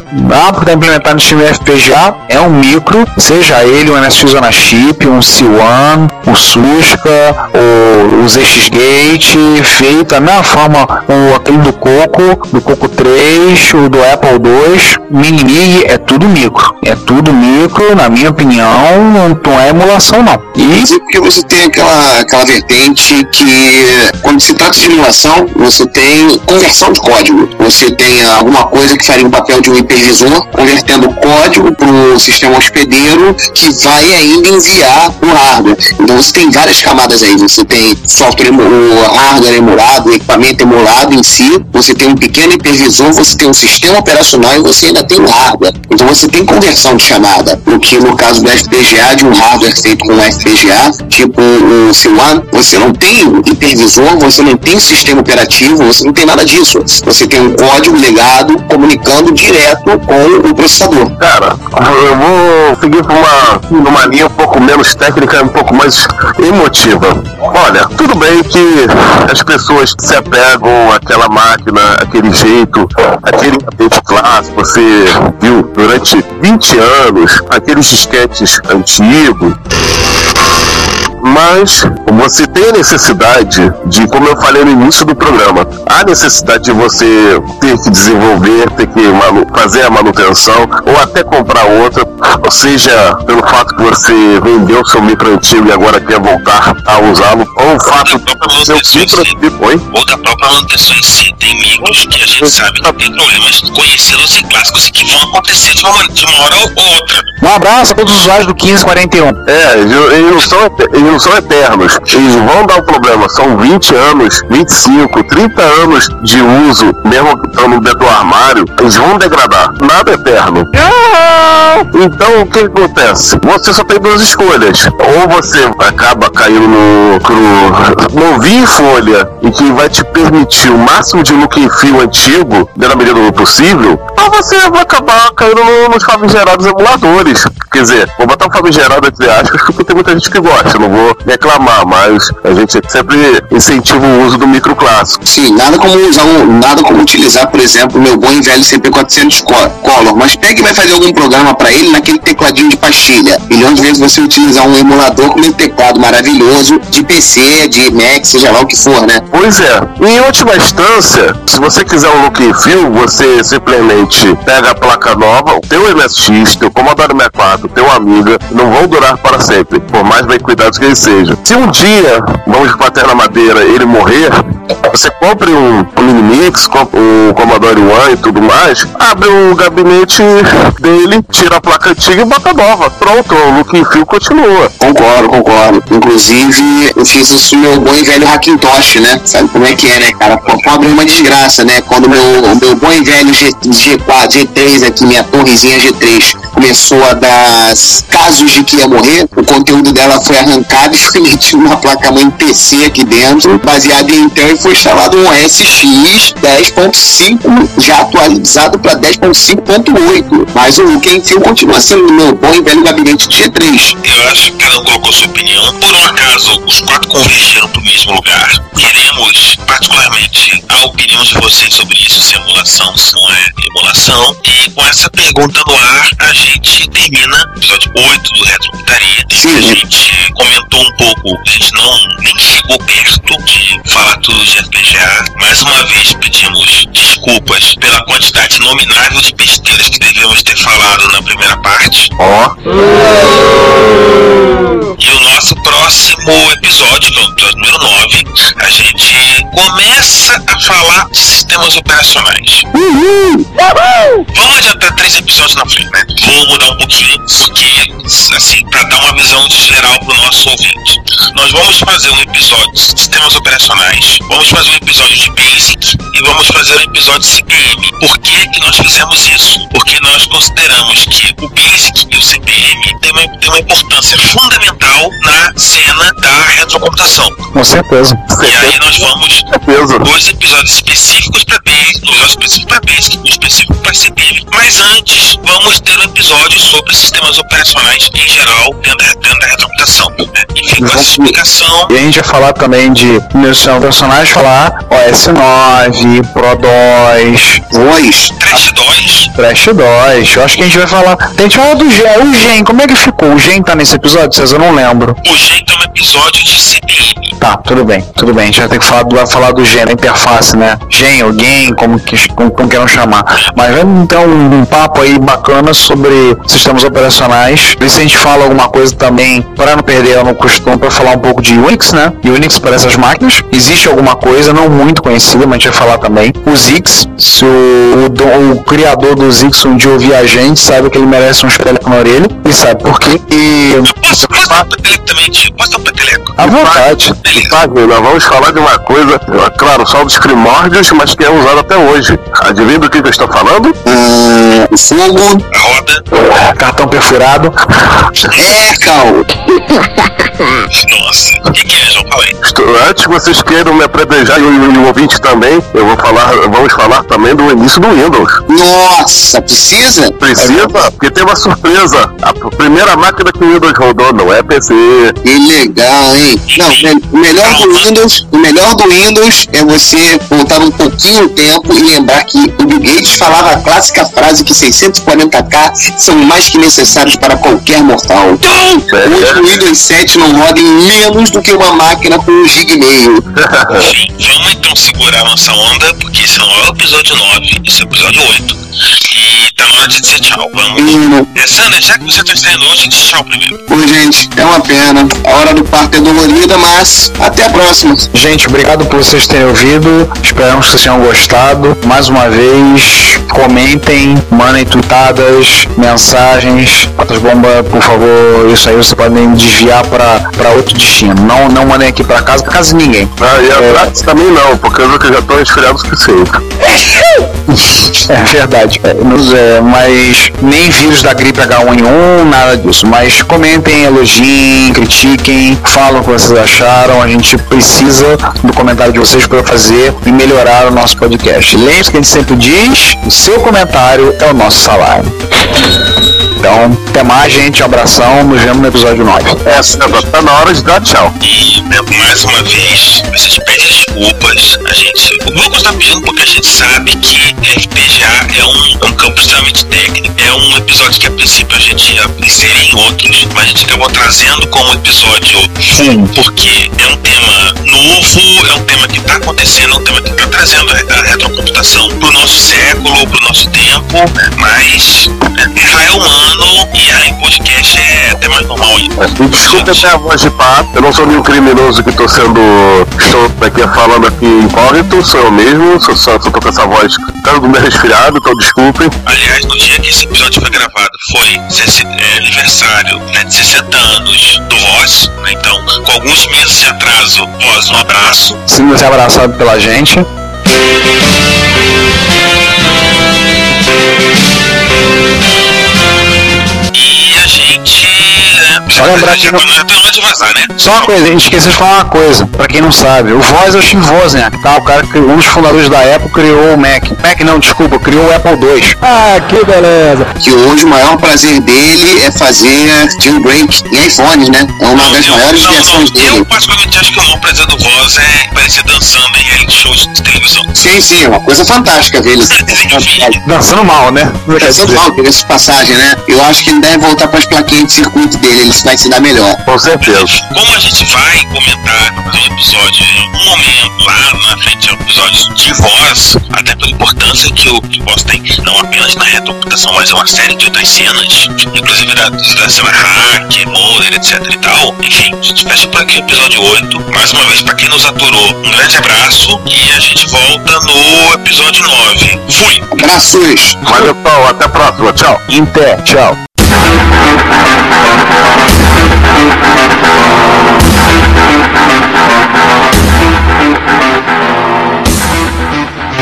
Porque tá implementado no time FPGA, é um micro, seja ele um MSX Zona Chip, um C1, o Susca, o, o ZX Gate, feito da mesma forma o, aquele do Coco, do Coco 3, o do Apple 2, Mini Mig, é tudo micro. É tudo micro, na minha opinião, não, é emulação não. Isso porque você tem aquela, aquela vertente que, quando se trata de emulação, você tem conversão de código. Você tem alguma coisa que faria o papel de um hipervisor, convertendo código para o sistema hospedeiro que vai ainda enviar o hardware. Então você tem várias camadas aí. Você tem software, o hardware emulado, o equipamento emulado em si, você tem um pequeno hipervisor, você tem um sistema operacional e você ainda tem o hardware. Então você tem conversão de chamada. O que no caso do FPGA, de um hardware feito com FPGA, tipo o C1, você não tem hipervisor, você não tem sistema operativo, você não tem nada disso. Você tem um código legado comunicando direto com o processador. Cara, eu vou seguir por uma, numa linha um pouco menos técnica, um pouco mais emotiva. Olha, tudo bem que as pessoas se apegam àquela máquina, aquele jeito, aquele tapete clássico, você viu durante 20 anos, aqueles disquetes antigos. Mas você tem a necessidade de, como eu falei no início do programa, a necessidade de você ter que desenvolver, ter que fazer a manutenção ou até comprar outra, ou seja, pelo fato que você vendeu seu micro antigo e agora quer voltar a usá-lo, ou o fato de seu micro antigo. Oi? ou da própria manutenção em si. Tem micros que a gente sabe que tem problemas conhecidos e clássicos e que vão acontecer de uma, de uma hora ou outra. um abraço a todos os usuários do 1541. É, eles eles não, são, ete- eles não são eternos. Eles vão dar um problema. São 20 anos, 25, 30 anos de uso, mesmo estando dentro do armário, eles vão degradar. Nada é eterno. Então, o que acontece? Você só tem duas escolhas. Ou você acaba caindo no, no, no ouvir em folha e que vai te permitir o máximo de look and feel antigo, dentro da medida do possível, ou você vai acabar caindo no- nos famigerados emuladores. Quer dizer, vou botar um famigerado entre aspas, porque tem muita gente que gosta, não vou reclamar, mas a gente sempre incentiva o uso do micro clássico. Sim, nada como usar um, nada como utilizar, por exemplo, meu bom e velho CP400 Co- Color, mas pega e vai fazer algum programa para ele naquele tecladinho de pastilha. Milhões de vezes você utilizar um emulador com um teclado maravilhoso de PC, de Mac, seja lá o que for, né? Pois é, em última instância, se você quiser um look and feel, você simplesmente pega a placa nova, o teu MSX, teu Commodore 64, teu Amiga, não vão durar para sempre, por mais bem cuidados que Se um dia, vamos bater na madeira, ele morrer, você compre um, um Minimix, um Commodore One e tudo mais, abre o gabinete dele, tira a placa antiga e bota nova. Pronto, o look and feel continua. Concordo, concordo. Inclusive, eu fiz isso meu bom e velho Hackintosh, né? Sabe como é que é, né, cara? Po- Pobre é uma desgraça, né? Quando meu, meu bom e velho G, G4, G3 aqui, minha torrezinha G3, começou a dar casos de que ia morrer, o conteúdo dela foi arrancado e foi metido numa placa-mãe PC aqui dentro, baseado em Intel, e foi instalado um SX 10.5, já atualizado para 10.5.8. Mas o feel continua sendo meu bom e velho gabinete de G3. Eu acho que cada um colocou sua opinião. Por um acaso, os quatro convergiram para o mesmo lugar. Queremos, particularmente, a opinião de vocês sobre isso, se emulação, se não é emulação. E com essa pergunta no ar, a gente termina o episódio 8 do Retrocomputaria. Sim. A gente comentou um pouco, a gente não nem chegou perto de falar tudo de FPGA. Mais uma vez pedimos desculpas pela quantidade nominável de besteiras que devíamos ter falado na primeira parte. Ó, E o nosso próximo episódio, que é o episódio número 9, a gente começa a falar de sistemas operacionais. Vamos adiantar três episódios na frente, né? Vou mudar um pouquinho, porque, assim, para dar uma visão geral pro nosso ouvinte. Nós vamos fazer um episódio de sistemas operacionais, vamos fazer um episódio de Basic e vamos fazer um episódio CPM. Por que, que nós fizemos isso? Porque nós consideramos que o Basic e o CPM têm uma, tem uma importância fundamental na cena da retrocomputação. Com certeza. E aí nós vamos dois episódios específicos para Basic, um episódio específico para Basic, um específico para CPM. Mas antes, vamos ter um episódio sobre sistemas operacionais em geral dentro da, dentro da retrocomputação. E explicação. E a gente vai falar também de Nilson personagens, falar OS9, Pro 2, Voz. Trash 2, Trash 2. Eu acho que a gente vai falar. A gente fala do Gen. O Gen, como é que ficou? O Gen tá nesse episódio, César? Eu não lembro. o jeito é um episódio de CPM. Tá, tudo bem, tudo bem. A gente vai ter que falar, do- falar do da interface, né? Gen ou Gen, como, que, como, como queiram chamar. Mas vamos então um, um papo aí bacana sobre sistemas operacionais. Ver se a gente fala alguma coisa também, para não perder no costume, para falar um pouco de Unix, né? Unix para essas máquinas. Existe alguma coisa, não muito conhecida, mas a gente vai falar também. O Zix, se o, o, o criador do Zix um dia ouvir a gente, sabe que ele merece um espelho na orelha. E sabe por quê. E. Posso, posso dar um peteleco também, tio? Posso dar um peteleco? À vontade. Fábio, nós vamos falar de uma coisa, é claro, só dos primórdios, mas que é usado até hoje. Adivinha do que, que eu estou falando? O fogo. A roda. Cartão perfurado. É, Cal. Nossa. O que, que é, João? Fala aí. Estou- Antes que vocês queiram me apredejar e o, ouvinte também, eu vou falar, vamos falar também do início do Windows. Nossa, precisa? Precisa, porque tem uma surpresa. A primeira máquina que o Windows rodou não é PC. Que legal, hein? Não, o melhor do Windows, o melhor do Windows é você voltar um pouquinho o tempo e lembrar que o Bill Gates falava a clássica frase que 640k são mais que necessários para qualquer mortal. Hoje o Windows 7 não roda em menos do que uma máquina com um gig e meio. Vamos então segurar nossa onda, porque esse não é o episódio 9, esse é o episódio 8. E tá na hora de dizer tchau. Vamos. Hum, É, Sandra, já que você tá estreando hoje, diz tchau primeiro. Pô, gente, é uma pena. A hora do parto é dolorida, mas até a próxima. Gente, obrigado por vocês terem ouvido. Esperamos que vocês tenham gostado. Mais uma vez, comentem, mandem tweetadas, mensagens. Patas Bomba, por favor, isso aí vocês podem desviar para outro destino. Não, não mandem aqui para casa, pra casa de ninguém. Ah, e abraço também não, porque eu já estou resfriado o suficiente. É verdade. É, nos- é, mas nem vírus da gripe H1N1, nada disso. Mas comentem, elogiem, critiquem, falam o que vocês acharam. A gente precisa do comentário de vocês para fazer e melhorar o nosso podcast. Lembre-se que a gente sempre diz: o seu comentário é o nosso salário. Então, até mais, gente. Um abração. Nos vemos no episódio 9. É, Sandra, tá na hora de dar tchau. E né, mais uma vez, a gente pede desculpas. A gente. O Lucas tá pedindo porque a gente sabe que FPGA é um, é um campo extremamente técnico. É um episódio que a princípio a gente ia inserir em outros, mas a gente acabou trazendo como episódio Sim. porque é um tema novo, é um tema que está acontecendo, é um tema que está trazendo a retrocomputação pro nosso século, pro nosso tempo, mas já é humano e aí podcast é até mais normal ainda. E desculpe até a voz de pato, eu não sou nenhum criminoso que estou sendo. Estou aqui falando aqui incógnito, sou eu mesmo, só, só, só com essa voz tanto meio resfriado, então desculpem. Aliás, no dia que esse episódio foi gravado, foi é, aniversário né, de 60 anos do Voz, né? então com alguns meses de atraso, Voz, um abraço. Sinta-se abraçado pela gente. Só lembrar que não- vazar, né? Só uma coisa, a gente esqueceu de falar uma coisa, pra quem não sabe, o Voz é o Steve Wozniak, tá? O cara que um dos fundadores da Apple criou o Mac. Mac não, desculpa, criou o Apple II. Ah, que beleza. Que hoje o maior prazer dele é fazer jailbreak em iPhones, né? É uma das eu- maiores não, versões não, dele. Eu particularmente acho que o maior prazer do Voz é parecer dançando em reality shows de televisão. Sim, sim, é uma coisa fantástica ver ele Dançando mal, né? Dançando mal, diga-se de passagem, né? Eu acho que ele deve voltar para as plaquinhas de circuito dele, ele vai dar melhor. Com certeza. Como a gente vai comentar no episódio em algum momento lá na frente, episódios de voz, até pela importância que o que voz tem, não apenas na retrocomputação, mas é uma série de outras cenas, inclusive da, da cena hack, Moller, etc e tal. Enfim, a gente fecha por aqui o episódio 8. Mais uma vez, pra quem nos aturou, um grande abraço e a gente volta no episódio 9. Fui! Abraços! Valeu, pessoal, até a próxima, tchau. Inter, tchau.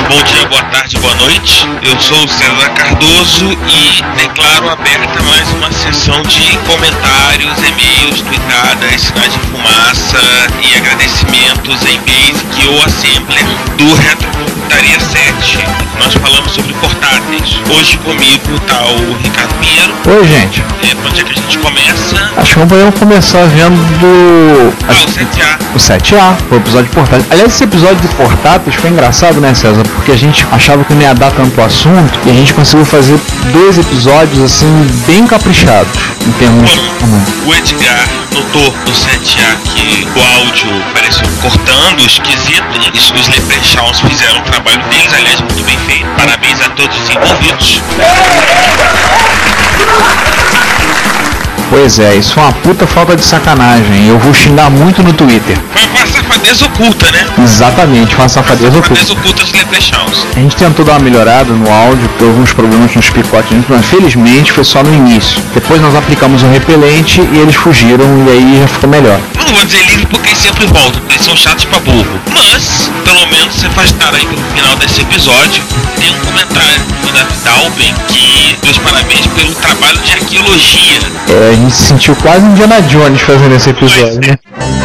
Bom dia, boa tarde, boa noite. Eu sou o César Cardoso e declaro aberta mais uma sessão de comentários, e-mails, tweetadas, sinais de fumaça e agradecimentos em Basic ou Assembler do Retrocomputaria 7. Nós falamos sobre portáteis. Hoje comigo tá o Ricardo Pinheiro. Oi, gente. É, onde é que a gente começa? Acho que vamos começar vendo Ah, o 7A. o 7A, o episódio de portáteis. Aliás, esse episódio de portáteis foi engraçado, né, César? Porque a gente achava que não ia dar tanto assunto e a gente conseguiu fazer dois episódios, assim, bem caprichados em termos de tamanho. O Edgar notou no 7A que o áudio pareceu cortando, esquisito. Eles, os Leprechauns fizeram o trabalho deles, aliás, muito bem feito. Parabéns a todos os envolvidos. Pois é, isso foi uma puta falta de sacanagem. Eu vou xingar muito no Twitter. Foi uma safadeza oculta, né? Exatamente, foi uma safadeza oculta. Safadeza oculta dos Leprechauns. A gente tentou dar uma melhorada no áudio, porque houve uns problemas nos picotes, mas felizmente foi só no início. Depois nós aplicamos um repelente e eles fugiram e aí já ficou melhor. Não vou dizer livre porque eles sempre voltam, porque eles são chatos pra burro. Mas, pelo menos você faz estar aí pelo final desse episódio. Tem um comentário do David Dalben que deu os parabéns pelo trabalho de arqueologia. É, gente se sentiu quase Indiana Jones fazendo esse episódio, né?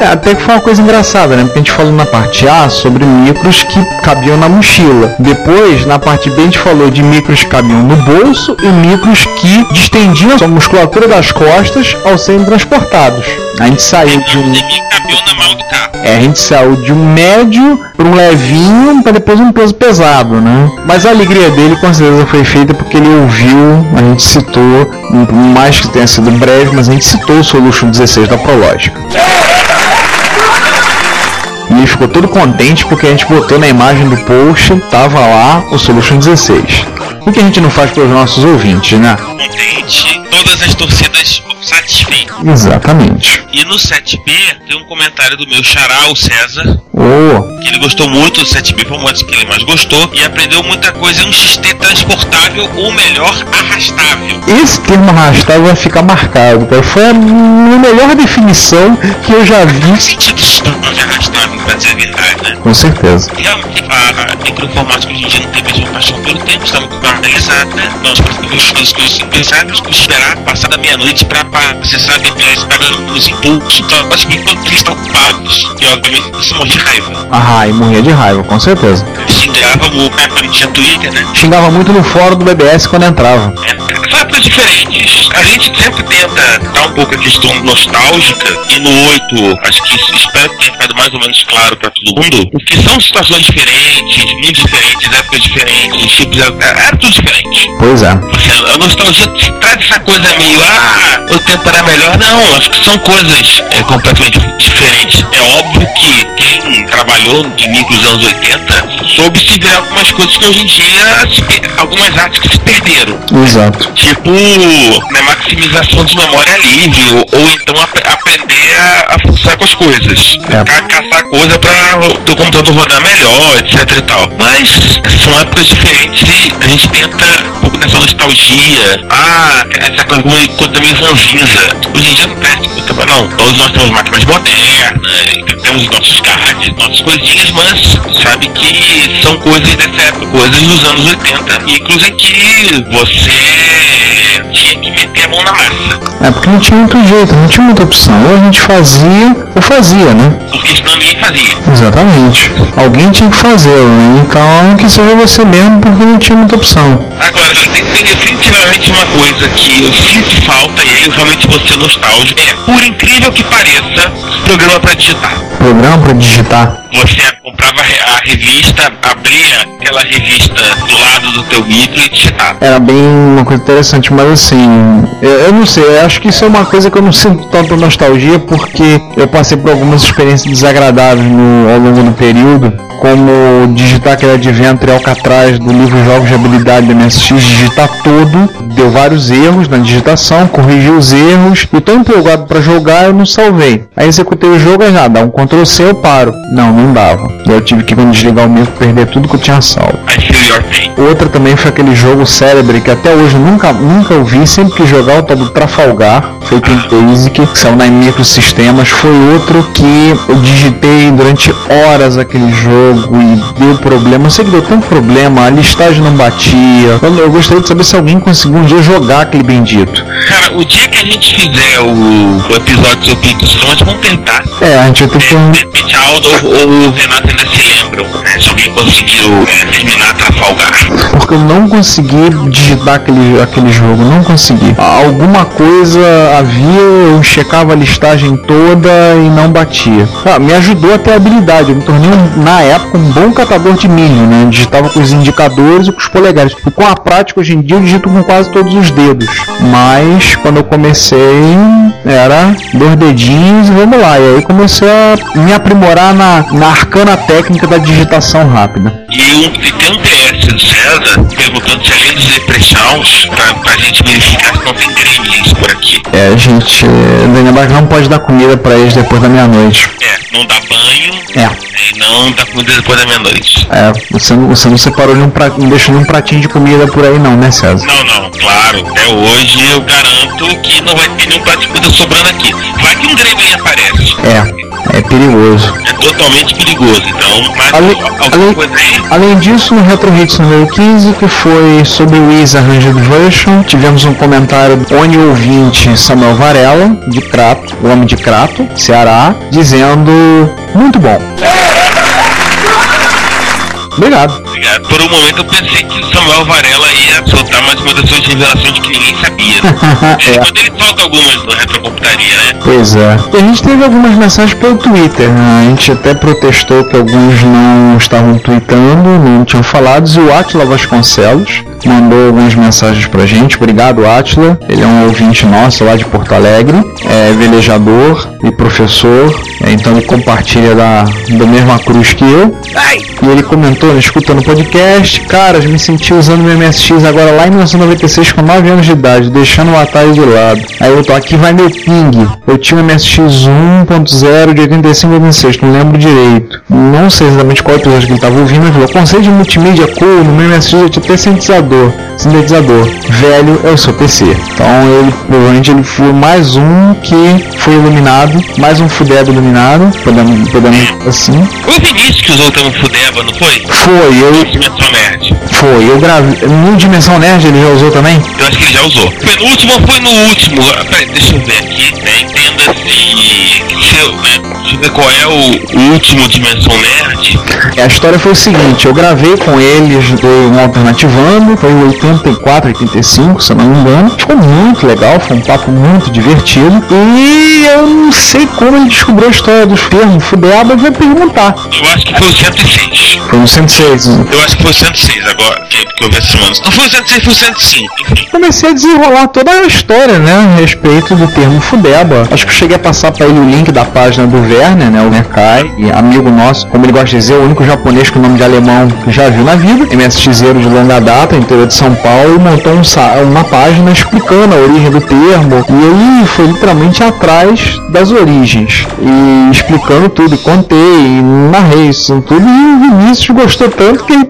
É, até que foi uma coisa engraçada, né? Porque a gente falou na parte A sobre micros que cabiam na mochila. Depois, na parte B, a gente falou de micros que cabiam no bolso e micros que distendiam a musculatura das costas ao serem transportados. A gente saiu de um. É, a gente saiu de um médio para um levinho para depois um peso pesado, né? Mas a alegria dele com certeza foi feita porque ele ouviu, a gente citou, por mais que tenha sido breve, mas a gente citou o Solution 16 da Prológica. Ele ficou todo contente porque a gente botou na imagem do post, tava lá o Solution 16. O que a gente não faz para os nossos ouvintes, né? Contente, todas as torcidas satisfeitas. Exatamente. E no 7B tem um comentário do meu xará, o César, Oh, que ele gostou muito do 7B, foi uma das que ele mais gostou, e aprendeu muita coisa em um XT transportável, ou melhor, arrastável. esse termo arrastável vai ficar marcado, cara. Foi a melhor definição que eu já vi. Sentido de arrastável, verdade, né? Com certeza. Realmente, a microinformática hoje em dia não tem mais uma paixão pelo tempo, está muito banalizada? Nós precisamos das coisas impensáveis, esperar passar da meia-noite para acessar DPS pagando os impulsos. Então, que enquanto eles estão ocupados, e obviamente isso morre de raiva. Ah, e morria de raiva, com certeza. Xingava o cara quando tinha Twitter, né? Xingava muito no fórum do BBS quando entrava. É, são épocas diferentes. A gente sempre tenta um pouco a questão nostálgica, e no 8, acho que espero que tenha ficado mais ou menos claro pra todo mundo, porque são situações diferentes, muito diferentes, épocas diferentes, tipos, era era tudo diferente. Pois é. Assim, a nostalgia traz essa coisa meio, ah, o tempo era melhor. Não, acho que são coisas é, completamente diferentes. É óbvio que quem trabalhou de micro dos anos 80 soube se ver algumas coisas que hoje em dia, se algumas artes que se perderam. Exato. Tipo, né, maximização de memória livre, ou, ou então ap- aprender a, a funcionar com as coisas. É. Ca- caçar coisa para o teu computador rodar melhor, etc e tal. Mas são épocas diferentes e a gente tenta um pouco dessa nostalgia. Ah, essa coisa coisa meio ranzinza. Hoje em dia não perde muito, não. Todos nós temos máquinas modernas, temos nossos cards, nossas coisinhas, mas sabe que são coisas dessa época, coisas dos anos 80. E inclusive que você tinha que meter a mão na massa. É porque não tinha muito jeito, não tinha muita opção. Ou a gente fazia, ou fazia, né? Porque senão ninguém fazia. Exatamente. Alguém tinha que fazer, né? Então que seja você mesmo, porque não tinha muita opção. Agora, tem, definitivamente uma coisa que eu sinto falta e aí eu realmente vou ser nostálgico. É, por incrível que pareça, programa pra digitar. Programa pra digitar. Você comprava a re- a revista, abria aquela revista do lado do teu micro e digitava. Era bem uma coisa interessante, mas assim, eu, eu não sei, eu acho que isso é uma coisa que eu não sinto tanta nostalgia porque eu passei por algumas experiências desagradáveis no, ao longo do período, como digitar aquele adventure Alcatraz do livro Jogos de Habilidade da MSX, digitar todo, deu vários erros na digitação, corrigi os erros e tô empolgado para jogar, eu não salvei. Aí executei o jogo, já dá um Ctrl C, eu paro. Não, não dava. E eu tive que quando desligar o micro perder tudo que eu tinha salvo. Outra também foi aquele jogo Celebre que até hoje eu nunca, nunca ouvi, sempre que jogar o tal do Trafalgar, feito em Basic, que saiu na microsistemas, foi outro que eu digitei durante horas aquele jogo e deu problema. Eu sei que deu tanto problema, a listagem não batia. Eu, eu gostaria de saber se alguém conseguiu um dia jogar aquele bendito. Cara, o dia que a gente fizer o, o episódio sobre Front, vamos tentar. É, a gente vai ter que. De repente, Aldo ou o Renato ainda se lembram, né? Se alguém conseguiu é, terminar Trafalgar. Porque eu não consegui digitar aquele, aquele jogo, não consegui. Alguma coisa havia, eu checava a listagem toda e não batia. Ah, me ajudou a ter habilidade, eu me tornei na época um bom catador de milho, né? Eu digitava com os indicadores e com os polegares. E com a prática hoje em dia eu digito com quase todos os dedos. Mas quando eu comecei era dois dedinhos e vamos lá. E aí comecei a me aprimorar na, na arcana técnica da digitação rápida. E um, tem um PS do César perguntando se além dos leprechauns, pra, pra gente verificar se não tem por aqui. É, gente, lembrar que não pode dar comida pra eles depois da meia-noite. É, não dá banho É. e não dá comida depois da meia-noite. É, você não, você não separou nenhum prato, não deixou nenhum pratinho de comida por aí não, né, César? Não, não, claro. Até hoje eu garanto que não vai ter nenhum prato de comida sobrando aqui. Vai que um gremlin aparece. É, é perigoso. É totalmente perigoso. Então, mas coisa aí? Além disso, no Retro Hits número 15, que foi sobre o Wiz Arranged Version, tivemos um comentário do Oni ouvinte Samuel Varela, de Crato, o homem de Crato, Ceará, dizendo muito bom. Obrigado. Obrigado. Por um momento eu pensei que o Samuel Varela ia soltar mais uma das suas revelações de que ninguém sabia. É. Quando ele solta algumas no Retrocomputaria, né? Pois é. E a gente teve algumas mensagens pelo Twitter. né? A gente até protestou que alguns não estavam tweetando, não tinham falado. E o Atila Vasconcelos mandou algumas mensagens pra gente. Obrigado, Atila. Ele é um ouvinte nosso lá de Porto Alegre. É velejador e professor. É, então ele compartilha da, da mesma cruz que eu. E ele comentou, né, escutando o podcast, caras, me senti usando meu MSX agora lá em 1996 com 9 anos de idade, deixando o Atari de lado. Aí eu tô aqui, vai meu ping. Eu tinha um MSX 1.0 de 85 a 86, não lembro direito. Não sei exatamente qual episódio que ele tava ouvindo, mas falou, conceito de multimídia cool, no meu MSX eu tinha até sintetizador. Sintetizador. Velho é o seu PC. Então ele, provavelmente ele foi mais um que foi iluminado, mais um fudebo iluminado, podemos, podemos assim. Foi o Vinícius que usou o termo Fudeba, não foi? Foi, eu, Dimensão Nerd. Foi, eu gravei. No Dimensão Nerd ele já usou também? Eu acho que ele já usou. Penúltimo ou foi no último? Peraí, deixa eu ver aqui, né? Entenda-se. Né? Deixa eu ver qual é o, o último Dimensão Nerd. A história foi o seguinte, eu gravei com eles do um Alternativando, foi em 84, 85, se eu não me engano. Ficou muito legal, foi um papo muito divertido. E eu não sei como ele descobriu a história dos termos Fudeba, eu vou perguntar. Eu acho que foi o 106. Foi no 106. né? Eu acho que foi o 106 agora, que, que eu vi essa semana. Se não foi o 106, foi o 105. Enfim. comecei a desenrolar toda a história, né, a respeito do termo Fudeba. Acho que eu cheguei a passar para ele o link da página do Werner, né, o e amigo nosso, como ele gosta de dizer, o único japonês com nome de alemão que já viu na vida, MSXeiro de longa data, interior de São Paulo, e montou um uma página explicando a origem do termo, e aí foi literalmente atrás das origens, e explicando tudo, contei, narrei isso tudo, e Vinícius gostou tanto que ele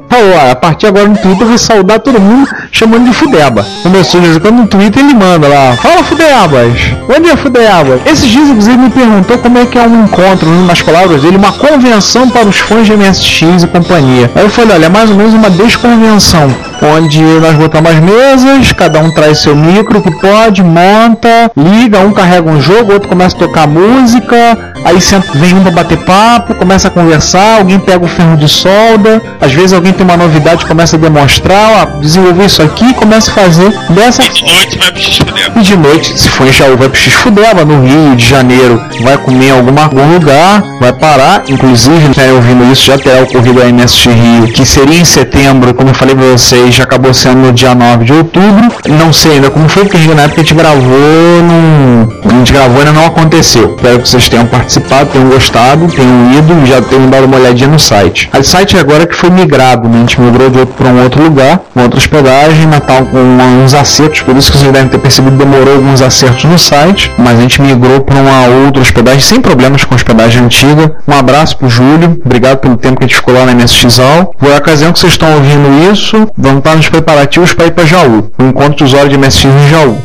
a partir agora no Twitter vou saudar todo mundo chamando de Fudeba. Começou de quando no Twitter ele manda lá, fala Fudebas, bom dia Fudebas. Esses dias inclusive me perguntou como é que é um encontro, nas palavras dele, uma convenção para os fãs de MSX e companhia. Aí eu falei, olha, é mais ou menos uma desconvenção, onde nós botamos as mesas, cada um traz seu micro que pode, monta, liga, um carrega um jogo, outro começa a tocar música, aí vem um pra bater papo, começa a conversar, alguém pega o ferro de solda, às vezes alguém tem uma novidade, começa a demonstrar, ó, desenvolver isso aqui, começa a fazer dessa E de noite vai pro X-Fudeba. e de noite, se for em Jaú, vai pro X Fudeba, no Rio de Janeiro, vai comer em alguma, algum lugar, vai parar. Inclusive, né, ouvindo isso, já terá ocorrido a MSX Rio, que seria em setembro, como eu falei pra vocês, vez acabou sendo no dia 9 de outubro. Não sei ainda como foi, porque na época a gente gravou, não... a gente gravou ainda não aconteceu. Espero que vocês tenham participado, tenham gostado, tenham ido e já tenham dado uma olhadinha no site. O site agora que foi migrado, né? a gente migrou de outro para um outro lugar, com outra hospedagem, Natal com uns acertos, por isso que vocês devem ter percebido demorou alguns acertos no site, mas a gente migrou para uma outra hospedagem sem problemas com a hospedagem antiga. Um abraço pro Júlio, obrigado pelo tempo que a gente ficou lá na MSXal. Por ocasião que vocês estão ouvindo isso, vamos estar nos preparativos para ir para Jaú, o encontro de usuário de MSX em Jaú.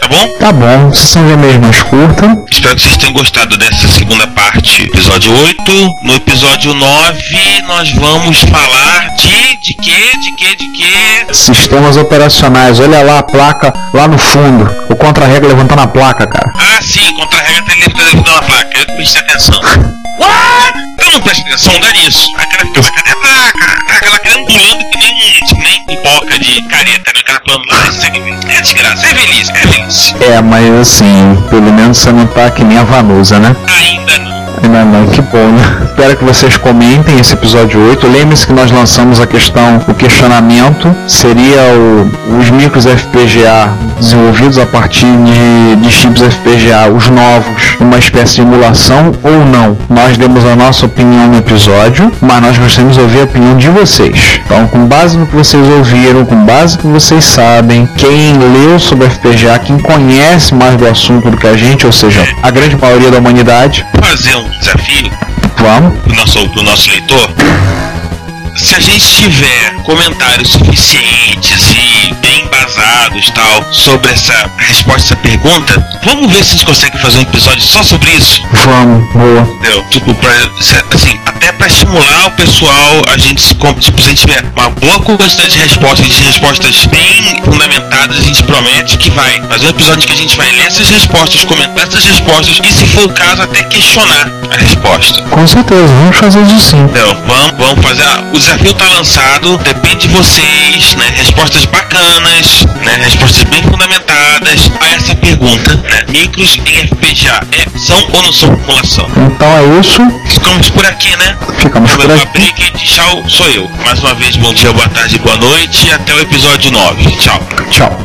Tá bom? Tá bom, sessão de e-mails mais curta. Espero que vocês tenham gostado dessa segunda parte, episódio 8. No episódio 9, nós vamos falar de. de quê? De quê? De quê? Sistemas operacionais, olha lá a placa lá no fundo. O contra-regra levantando a placa, cara. Ah, sim, contra-regra televisão na placa. Eu que prestei atenção. What? Eu não prestei atenção, dá nisso. A cara fica, mas cadê a placa? Pulando que nem, que nem pipoca de careta, né? O cara pulando lá. Isso é, é desgraça, é feliz, é feliz. É, mas assim, pelo menos você não tá que nem a Vanusa, né? Ainda não. Ainda não, que bom, né? Espero que vocês comentem esse episódio 8. Lembre-se que nós lançamos a questão, o questionamento seria o, os micros FPGA desenvolvidos a partir de, de chips FPGA, os novos, uma espécie de emulação ou não. Nós demos a nossa opinião no episódio, mas nós gostaríamos de ouvir a opinião de vocês. Então, com base no que vocês ouviram, com base no que vocês sabem, quem leu sobre FPGA, quem conhece mais do assunto do que a gente, ou seja, a grande maioria da humanidade, Fazer um desafio vamos. do nosso, do nosso leitor. Se a gente tiver comentários suficientes e bem embasados tal sobre essa resposta a essa pergunta, vamos ver se a gente consegue fazer um episódio só sobre isso. Vamos, boa. Entendeu? Tipo, pra, assim, até pra estimular o pessoal, a gente se com- tipo, se a gente tiver uma boa quantidade de respostas, de respostas bem fundamentadas, a gente promete que vai fazer um episódio que a gente vai ler essas respostas, comentar essas respostas e, se for o caso, até questionar a resposta. Com certeza, vamos fazer isso sim. Então, vamos, vamos fazer. ah, O desafio tá lançado, depende de vocês, né? Respostas bacanas, né? Respostas bem fundamentadas a essa pergunta, né? Micros em FPGA é, são ou não são população? Então é isso. Ficamos por aqui, né? Ficamos por aqui. Tchau, sou eu. Mais uma vez, bom dia, boa tarde, boa noite e até o episódio 9. Tchau. Tchau.